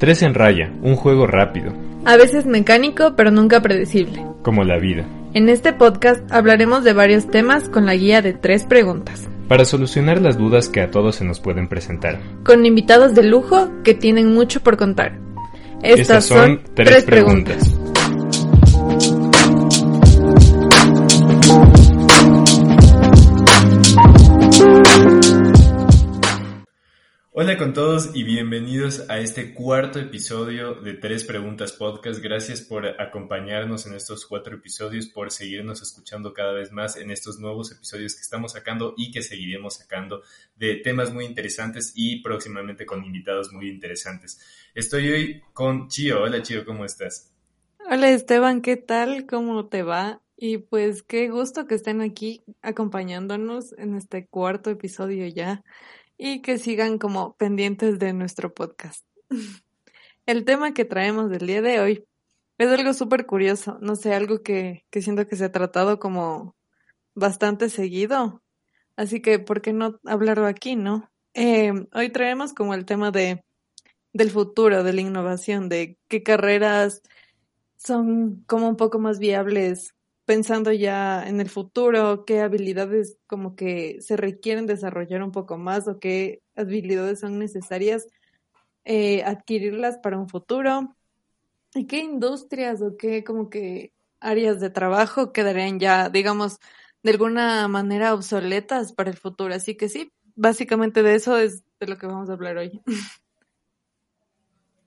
Tres en raya, un juego rápido, A veces mecánico, pero nunca predecible. como la vida. En este podcast hablaremos de varios temas con la guía de tres preguntas, Para solucionar las dudas que a todos se nos pueden presentar. con invitados de lujo que tienen mucho por contar. Estas, son, tres preguntas. Hola con todos y bienvenidos a este cuarto episodio de Tres Preguntas Podcast. Gracias por acompañarnos en estos cuatro episodios, por seguirnos escuchando cada vez más en estos nuevos episodios que estamos sacando y que seguiremos sacando de temas muy interesantes y próximamente con invitados muy interesantes. Estoy hoy con Chio. Hola Chio, ¿cómo estás? Hola Esteban, ¿qué tal? ¿Cómo te va? Y pues qué gusto que estén aquí acompañándonos en este cuarto episodio ya y que sigan como pendientes de nuestro podcast. El tema que traemos del día de hoy es algo súper curioso, no sé, algo que, que siento que se ha tratado como bastante seguido, así que ¿por qué no hablarlo aquí, no? Eh, hoy traemos como el tema de del futuro, de la innovación, de qué carreras son como un poco más viables pensando ya en el futuro, qué habilidades como que se requieren desarrollar un poco más o qué habilidades son necesarias eh, adquirirlas para un futuro y qué industrias o qué como que áreas de trabajo quedarían ya, digamos, de alguna manera obsoletas para el futuro. Así que sí, básicamente de eso es de lo que vamos a hablar hoy.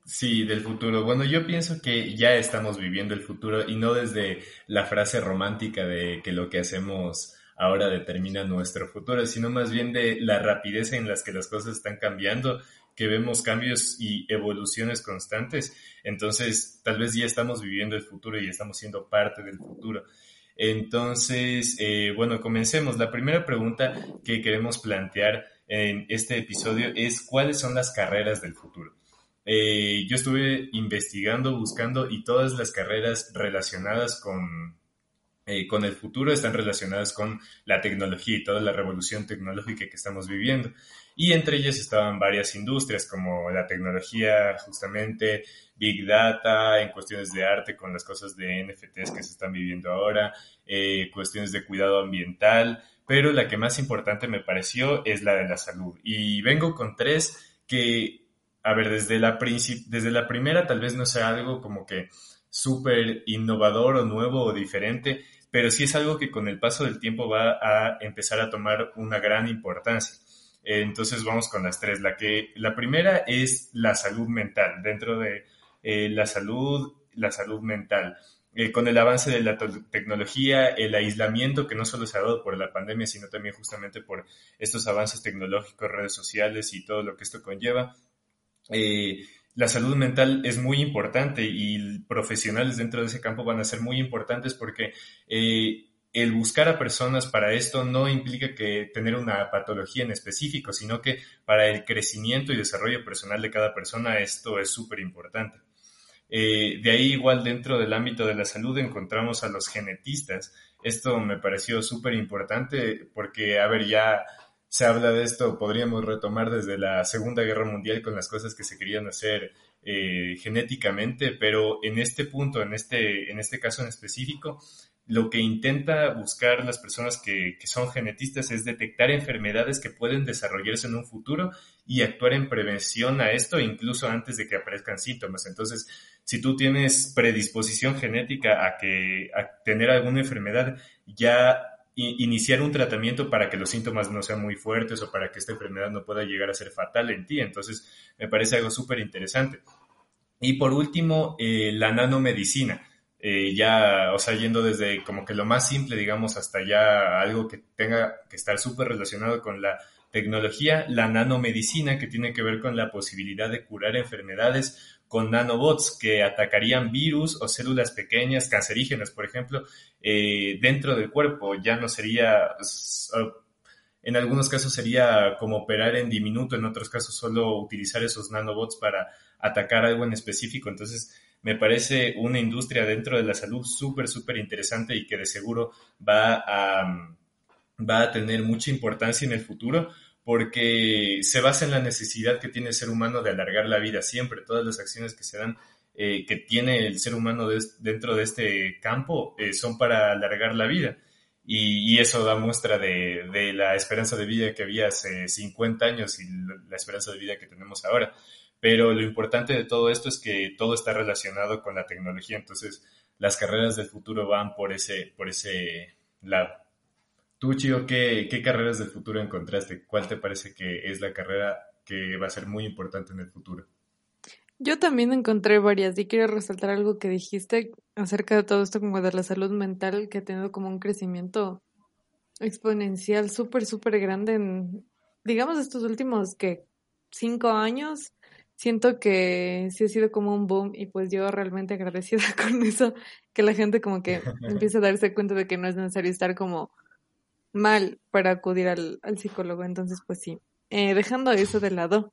Sí, del futuro. Bueno, yo pienso que ya estamos viviendo el futuro y no desde la frase romántica de que lo que hacemos ahora determina nuestro futuro, sino más bien de la rapidez en las que las cosas están cambiando, que vemos cambios y evoluciones constantes. Entonces, tal vez ya estamos viviendo el futuro y estamos siendo parte del futuro. Entonces, eh, bueno, comencemos. La primera pregunta que queremos plantear en este episodio es ¿cuáles son las carreras del futuro? Eh, yo estuve investigando, buscando y todas las carreras relacionadas con, eh, con el futuro están relacionadas con la tecnología y toda la revolución tecnológica que estamos viviendo. Y entre ellas estaban varias industrias como la tecnología, justamente Big Data, en cuestiones de arte con las cosas de NFTs que se están viviendo ahora, eh, cuestiones de cuidado ambiental, pero la que más importante me pareció es la de la salud. Y vengo con tres que a ver, desde la, desde la primera tal vez no sea algo como que súper innovador o nuevo o diferente, pero sí es algo que con el paso del tiempo va a empezar a tomar una gran importancia. Entonces vamos con las tres. La, que, la primera es la salud mental. Dentro de eh, la salud, la salud mental. Eh, con el avance de la tecnología, el aislamiento que no solo se ha dado por la pandemia, sino también justamente por estos avances tecnológicos, redes sociales y todo lo que esto conlleva, eh, la salud mental es muy importante y profesionales dentro de ese campo van a ser muy importantes porque eh, el buscar a personas para esto no implica que tener una patología en específico, sino que para el crecimiento y desarrollo personal de cada persona esto es súper importante. Eh, de ahí igual dentro del ámbito de la salud encontramos a los genetistas. Esto me pareció súper importante porque, a ver, ya se habla de esto, podríamos retomar desde la Segunda Guerra Mundial con las cosas que se querían hacer eh, genéticamente, pero en este punto, en este, en este caso en específico, lo que intenta buscar las personas que, que, son genetistas es detectar enfermedades que pueden desarrollarse en un futuro y actuar en prevención a esto incluso antes de que aparezcan síntomas. Entonces, si tú tienes predisposición genética a que a tener alguna enfermedad, ya iniciar un tratamiento para que los síntomas no sean muy fuertes o para que esta enfermedad no pueda llegar a ser fatal en ti. Entonces, me parece algo súper interesante. Y por último, eh, la nanomedicina. Eh, ya, o sea, yendo desde como que lo más simple, digamos, hasta ya algo que tenga que estar súper relacionado con la tecnología, la nanomedicina, que tiene que ver con la posibilidad de curar enfermedades con nanobots que atacarían virus o células pequeñas, cancerígenas, por ejemplo, eh, dentro del cuerpo. Ya no sería, en algunos casos sería como operar en diminuto, en otros casos solo utilizar esos nanobots para atacar algo en específico. Entonces, me parece una industria dentro de la salud súper, súper interesante y que de seguro va a, va a tener mucha importancia en el futuro porque se basa en la necesidad que tiene el ser humano de alargar la vida siempre. Todas las acciones que se dan, eh, que tiene el ser humano dentro de este campo, eh, son para alargar la vida. Y, eso da muestra de, de, la esperanza de vida que había hace 50 años y la esperanza de vida que tenemos ahora. Pero lo importante de todo esto es que todo está relacionado con la tecnología, entonces las carreras del futuro van por ese, por ese lado. Tú, Chio, ¿qué, ¿qué carreras del futuro encontraste? ¿Cuál te parece que es la carrera que va a ser muy importante en el futuro? Yo también encontré varias y quiero resaltar algo que dijiste acerca de todo esto como de la salud mental que ha tenido como un crecimiento exponencial súper, súper grande en, digamos, estos últimos que cinco años siento que sí ha sido como un boom y pues yo realmente agradecida con eso, que la gente como que empiece a darse cuenta de que no es necesario estar como mal para acudir al, psicólogo. Entonces, pues sí, eh, dejando eso de lado,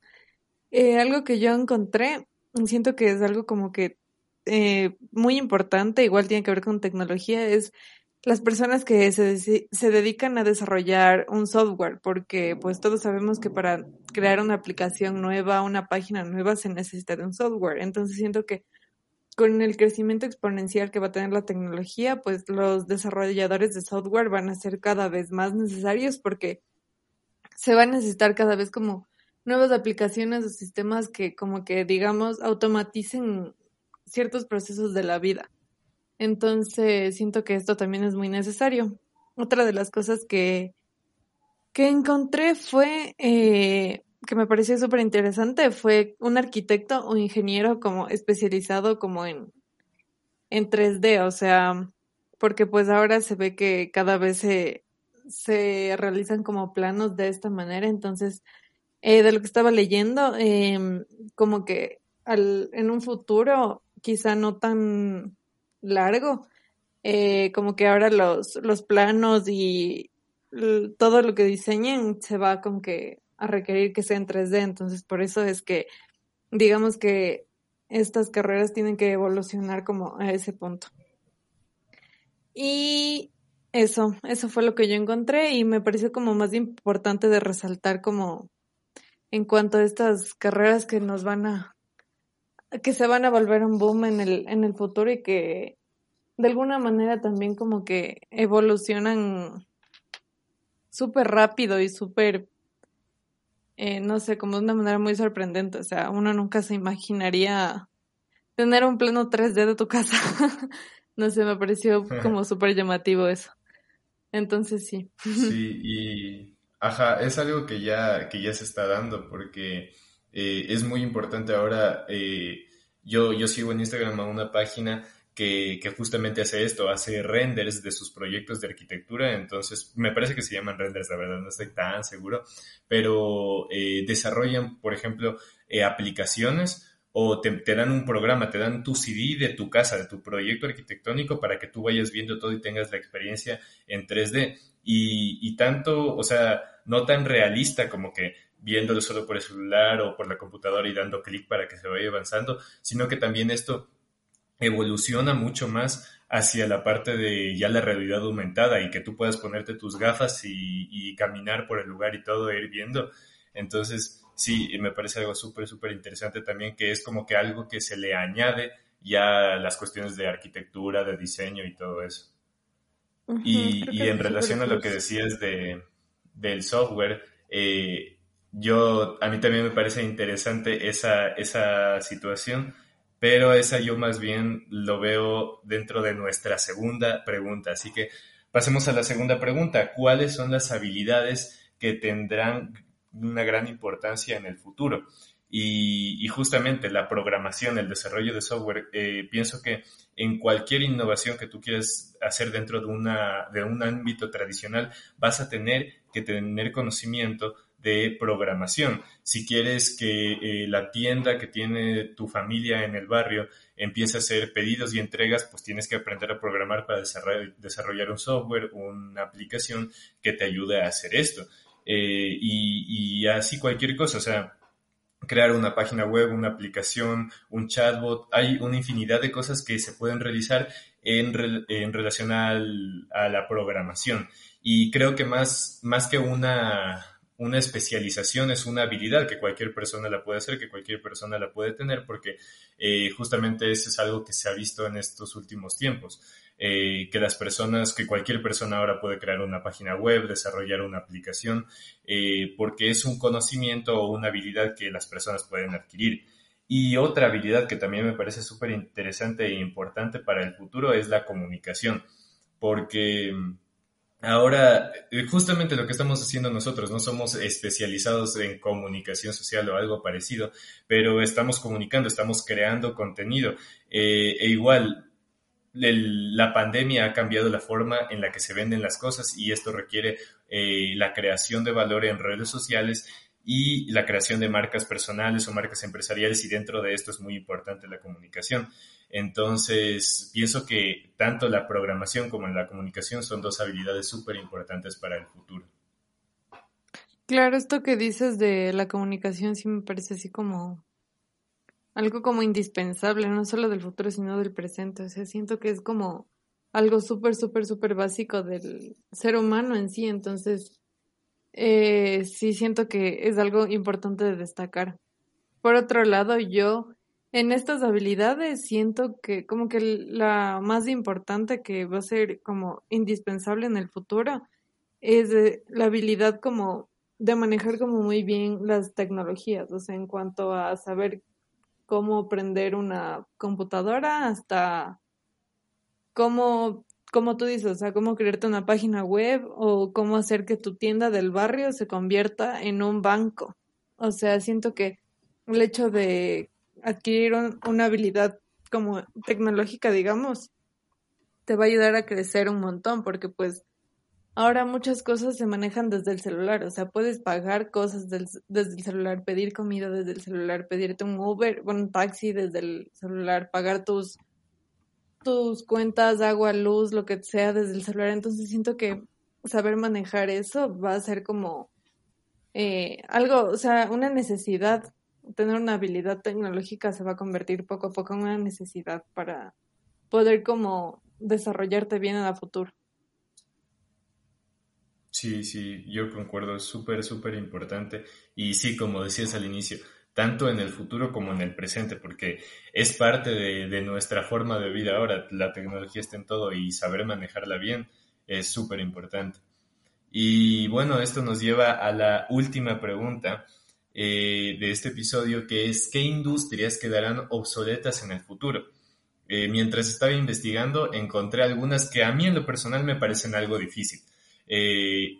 eh, algo que yo encontré, siento que es algo como que eh, muy importante, igual tiene que ver con tecnología, es las personas que se, se, dedican a desarrollar un software, porque pues todos sabemos que para crear una aplicación nueva, una página nueva, se necesita de un software. Entonces siento que con el crecimiento exponencial que va a tener la tecnología, pues los desarrolladores de software van a ser cada vez más necesarios porque se va a necesitar cada vez como nuevas aplicaciones o sistemas que como que digamos automaticen ciertos procesos de la vida. Entonces, siento que esto también es muy necesario. Otra de las cosas que, que encontré fue, eh, que me pareció súper interesante, fue un arquitecto o ingeniero como especializado como en, en 3D, o sea, porque pues ahora se ve que cada vez se, se realizan como planos de esta manera, entonces, eh, de lo que estaba leyendo, em, como que al, en un futuro quizá no tan largo, eh, como que ahora los, los planos y todo lo que diseñen se va con que a requerir que sea en 3D, entonces por eso es que digamos que estas carreras tienen que evolucionar como a ese punto. Y eso, eso fue lo que yo encontré y me pareció como más importante de resaltar como en cuanto a estas carreras que nos van a que se van a volver un boom en el, en el futuro y que de alguna manera también como que evolucionan súper rápido y súper, eh, no sé, como de una manera muy sorprendente. O sea, uno nunca se imaginaría tener un plano 3D de tu casa. no sé, me pareció como súper llamativo eso. Entonces sí. Sí, y ajá, es algo que ya, que ya se está dando porque eh, es muy importante ahora. Eh, yo, yo sigo en Instagram a una página que, justamente hace esto, hace renders de sus proyectos de arquitectura, entonces me parece que se llaman renders, la verdad no estoy tan seguro, pero eh, desarrollan, por ejemplo, aplicaciones o te, te, dan un programa, te dan tu CD de tu casa, de tu proyecto arquitectónico para que tú vayas viendo todo y tengas la experiencia en 3D. Y, y tanto, o sea, no tan realista como que viéndolo solo por el celular o por la computadora y dando clic para que se vaya avanzando, sino que también esto evoluciona mucho más hacia la parte de ya la realidad aumentada y que tú puedas ponerte tus gafas y, caminar por el lugar y todo, ir viendo. Entonces, sí, me parece algo súper, súper interesante también, que es como que algo que se le añade ya las cuestiones de arquitectura, de diseño y todo eso. y, y en relación a lo que decías de, del software, eh, yo, a mí también me parece interesante esa, esa situación, pero esa yo más bien lo veo dentro de nuestra segunda pregunta. Así que pasemos a la segunda pregunta. ¿Cuáles son las habilidades que tendrán una gran importancia en el futuro? Y, justamente la programación, el desarrollo de software, eh, pienso que en cualquier innovación que tú quieras hacer dentro de, una, de un ámbito tradicional, vas a tener que tener conocimiento de programación. Si quieres que eh, la tienda que tiene tu familia en el barrio empiece a hacer pedidos y entregas, pues tienes que aprender a programar para desarrollar un software, una aplicación que te ayude a hacer esto. Eh, y, así cualquier cosa, o sea, crear una página web, una aplicación, un chatbot. Hay una infinidad de cosas que se pueden realizar en, en relación a la programación. Y creo que más, más que una, una especialización es una habilidad que cualquier persona la puede hacer, que cualquier persona la puede tener, porque eh, justamente eso es algo que se ha visto en estos últimos tiempos. Eh, que las personas, que cualquier persona ahora puede crear una página web, desarrollar una aplicación, eh, porque es un conocimiento o una habilidad que las personas pueden adquirir. Y otra habilidad que también me parece súper interesante e importante para el futuro es la comunicación, porque Ahora, eh, justamente lo que estamos haciendo nosotros, no somos especializados en comunicación social o algo parecido, pero estamos comunicando, estamos creando contenido. Eh, e igual, la pandemia ha cambiado la forma en la que se venden las cosas y esto requiere eh, la creación de valor en redes sociales y la creación de marcas personales o marcas empresariales y dentro de esto es muy importante la comunicación. Entonces, pienso que tanto la programación como la comunicación son dos habilidades súper importantes para el futuro. Claro, esto que dices de la comunicación sí me parece así como algo como indispensable, no solo del futuro, sino del presente. O sea, siento que es como algo súper, súper, súper básico del ser humano en sí. Entonces, eh, sí siento que es algo importante de destacar. Por otro lado, yo en estas habilidades siento que como que la más importante que va a ser como indispensable en el futuro es la habilidad como de manejar como muy bien las tecnologías, o sea, en cuanto a saber cómo prender una computadora hasta cómo, como tú dices, o sea, cómo crearte una página web o cómo hacer que tu tienda del barrio se convierta en un banco. O sea, siento que el hecho de adquirir una habilidad como tecnológica, digamos, te va a ayudar a crecer un montón porque pues ahora muchas cosas se manejan desde el celular, o sea, puedes pagar cosas desde el celular, pedir comida desde el celular, pedirte un Uber, un taxi desde el celular, pagar tus tus cuentas, agua, luz, lo que sea desde el celular. Entonces siento que saber manejar eso va a ser como eh, algo, o sea, una necesidad tener una habilidad tecnológica se va a convertir poco a poco en una necesidad para poder como desarrollarte bien en el futuro. Sí, sí, yo concuerdo, es súper, súper importante. Y sí, como decías al inicio, tanto en el futuro como en el presente, porque es parte de, nuestra forma de vida ahora. La tecnología está en todo y saber manejarla bien es súper importante. Y bueno, esto nos lleva a la última pregunta, eh, de este episodio, que es qué industrias quedarán obsoletas en el futuro. Eh, mientras estaba investigando, encontré algunas que a mí en lo personal me parecen algo difícil. Eh,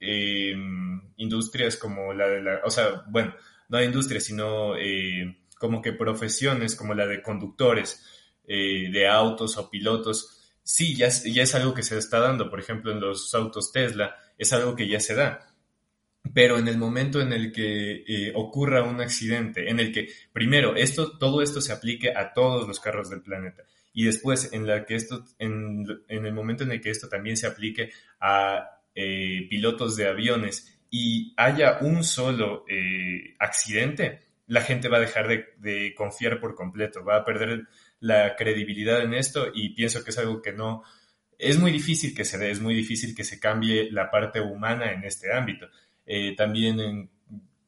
em, industrias como la de la, o sea, bueno, no industrias, sino como que profesiones como la de conductores de autos o pilotos, sí, ya, ya es algo que se está dando. Por ejemplo, en los autos Tesla es algo que ya se da pero en el momento en el que eh, ocurra un accidente, en el que primero esto, todo esto se aplique a todos los carros del planeta y después en la que esto, en, el momento en el que esto también se aplique a eh, pilotos de aviones y haya un solo eh, accidente, la gente va a dejar de, confiar por completo, va a perder la credibilidad en esto y pienso que es algo que no, es muy difícil que se dé, es muy difícil que se cambie la parte humana en este ámbito. Eh, también en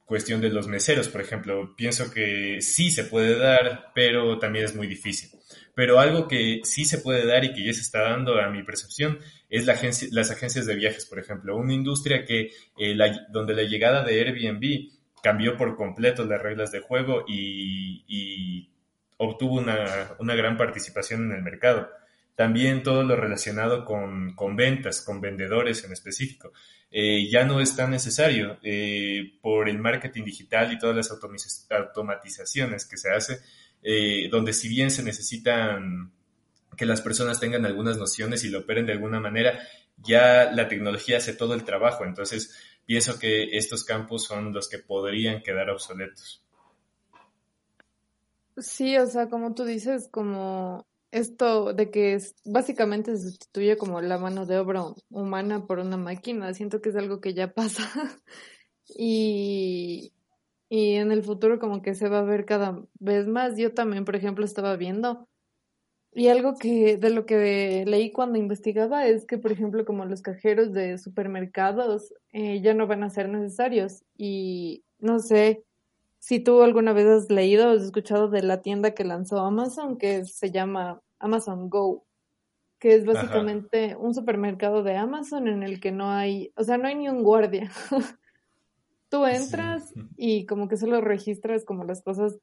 cuestión de los meseros, por ejemplo, pienso que sí se puede dar, pero también es muy difícil. Pero algo que sí se puede dar y que ya se está dando a mi percepción es las agencias de viajes, por ejemplo, una industria que eh, donde la llegada de Airbnb cambió por completo las reglas de juego y, y obtuvo una, una gran participación en el mercado. También todo lo relacionado con, con ventas, con vendedores en específico. Eh, ya no es tan necesario eh, por el marketing digital y todas las automatizaciones que se hace, eh, donde si bien se necesitan que las personas tengan algunas nociones y lo operen de alguna manera, ya la tecnología hace todo el trabajo. Entonces, pienso que estos campos son los que podrían quedar obsoletos. Sí, o sea, como tú dices, como esto de que básicamente se sustituye como la mano de obra humana por una máquina, siento que es algo que ya pasa y, y en el futuro como que se va a ver cada vez más. Yo también, por ejemplo, estaba viendo y algo que de lo que leí cuando investigaba es que, por ejemplo, como los cajeros de supermercados eh, ya no van a ser necesarios y no sé si tú alguna vez has leído o has escuchado de la tienda que lanzó Amazon, que se llama Amazon Go, que es básicamente un supermercado de Amazon en el que no hay, o sea, no hay ni un guardia. tú entras y como que solo registras como las cosas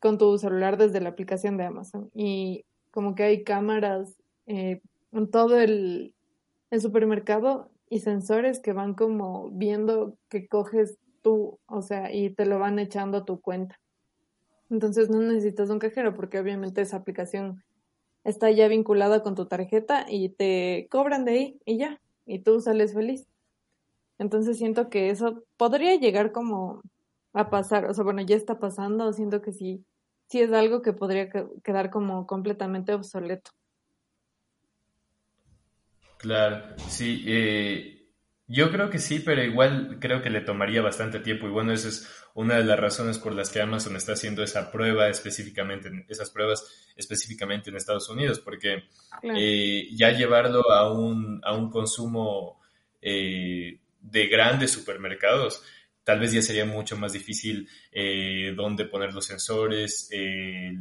con tu celular desde la aplicación de Amazon y como que hay cámaras eh, en todo el, el supermercado y sensores que van como viendo que coges tú, o sea, y te lo van echando a tu cuenta. Entonces no necesitas un cajero porque obviamente esa aplicación está ya vinculada con tu tarjeta y te cobran de ahí y ya, y tú sales feliz. Entonces siento que eso podría llegar como a pasar, o sea, bueno, ya está pasando, siento que sí, sí es algo que podría quedar como completamente obsoleto. Claro, sí, eh, yo creo que sí, pero igual creo que le tomaría bastante tiempo y bueno, esa es una de las razones por las que Amazon está haciendo esa prueba específicamente, esas pruebas específicamente en Estados Unidos, porque eh, ya llevarlo a un, a un consumo eh, de grandes supermercados, tal vez ya sería mucho más difícil eh, dónde poner los sensores, eh,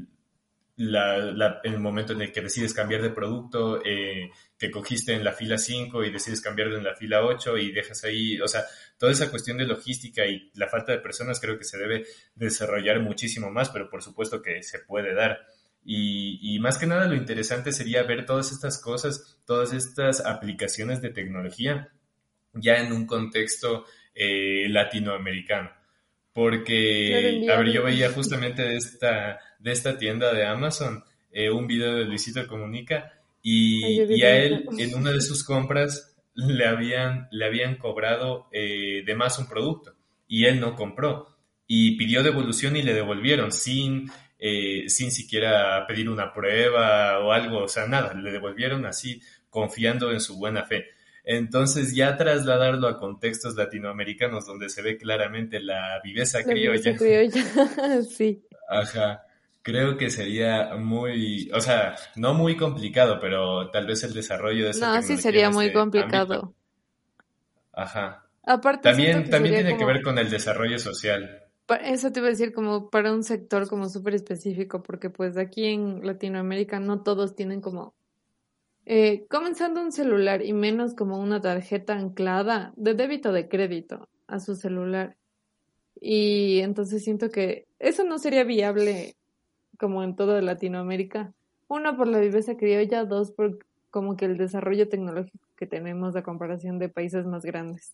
el momento en el que decides cambiar de producto, eh, que cogiste en la fila 5 y decides cambiarlo en la fila 8 y dejas ahí, o sea, toda esa cuestión de logística y la falta de personas creo que se debe desarrollar muchísimo más, pero por supuesto que se puede dar. Y más que nada lo interesante sería ver todas estas cosas, todas estas aplicaciones de tecnología ya en un contexto eh, latinoamericano. Porque, a ver, yo veía justamente de esta de esta tienda de Amazon eh, un video de Luisito Comunica y, a él en una de sus compras le habían, le habían cobrado eh, de más un producto y él no compró y pidió devolución y le devolvieron sin, eh, sin siquiera pedir una prueba o algo, o sea, nada, le devolvieron así confiando en su buena fe. Entonces ya trasladarlo a contextos latinoamericanos donde se ve claramente la viveza criolla. criolla. sí. Ajá creo que sería muy, o sea, no muy complicado, pero tal vez el desarrollo de esa No, sí sería muy complicado. Ajá. Aparte, también también tiene que ver con el desarrollo social. Eso te iba a decir como para un sector como súper específico, porque pues aquí en Latinoamérica no todos tienen como eh, comenzando un celular y menos como una tarjeta anclada de débito de crédito a su celular. Y entonces siento que eso no sería viable como en toda Latinoamérica. Uno, por la viveza criolla, dos, por como que el desarrollo tecnológico que tenemos a comparación de países más grandes.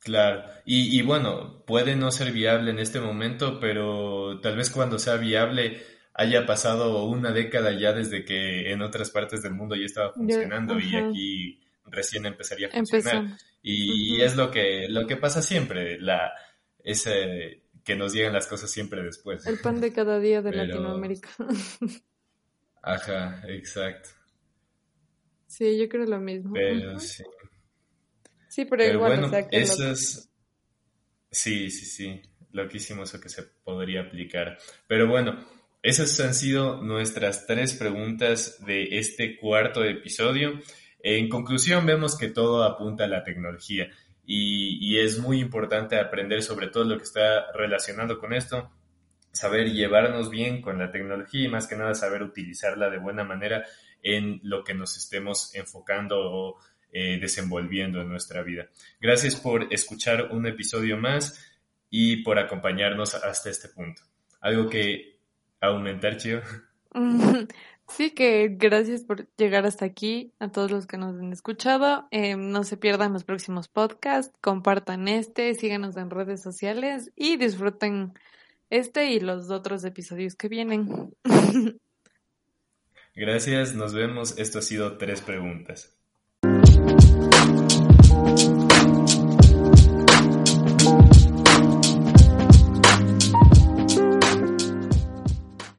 Claro, y, y, bueno, puede no ser viable en este momento, pero tal vez cuando sea viable haya pasado una década ya desde que en otras partes del mundo ya estaba funcionando y aquí recién empezaría a funcionar. Y, es lo que, lo que pasa siempre, la, ese, que nos lleguen las cosas siempre después. El pan de cada día de Latinoamérica. Ajá, exacto. Sí, yo creo lo mismo. Pero sí. Sí, pero, igual, bueno, eso es... Sí, sí, sí, loquísimo eso que se podría aplicar. Pero bueno, esas han sido nuestras tres preguntas de este cuarto episodio. En conclusión, vemos que todo apunta a la tecnología y, es muy importante aprender sobre todo lo que está relacionado con esto, saber llevarnos bien con la tecnología y más que nada saber utilizarla de buena manera en lo que nos estemos enfocando o eh, desenvolviendo en nuestra vida. Gracias por escuchar un episodio más y por acompañarnos hasta este punto. ¿Algo que aumentar, Chio? Sí, que gracias por llegar hasta aquí, a todos los que nos han escuchado. Eh, no se pierdan los próximos podcasts, compartan este, síganos en redes sociales y disfruten este y los otros episodios que vienen. Gracias, nos vemos. Esto ha sido Tres Preguntas.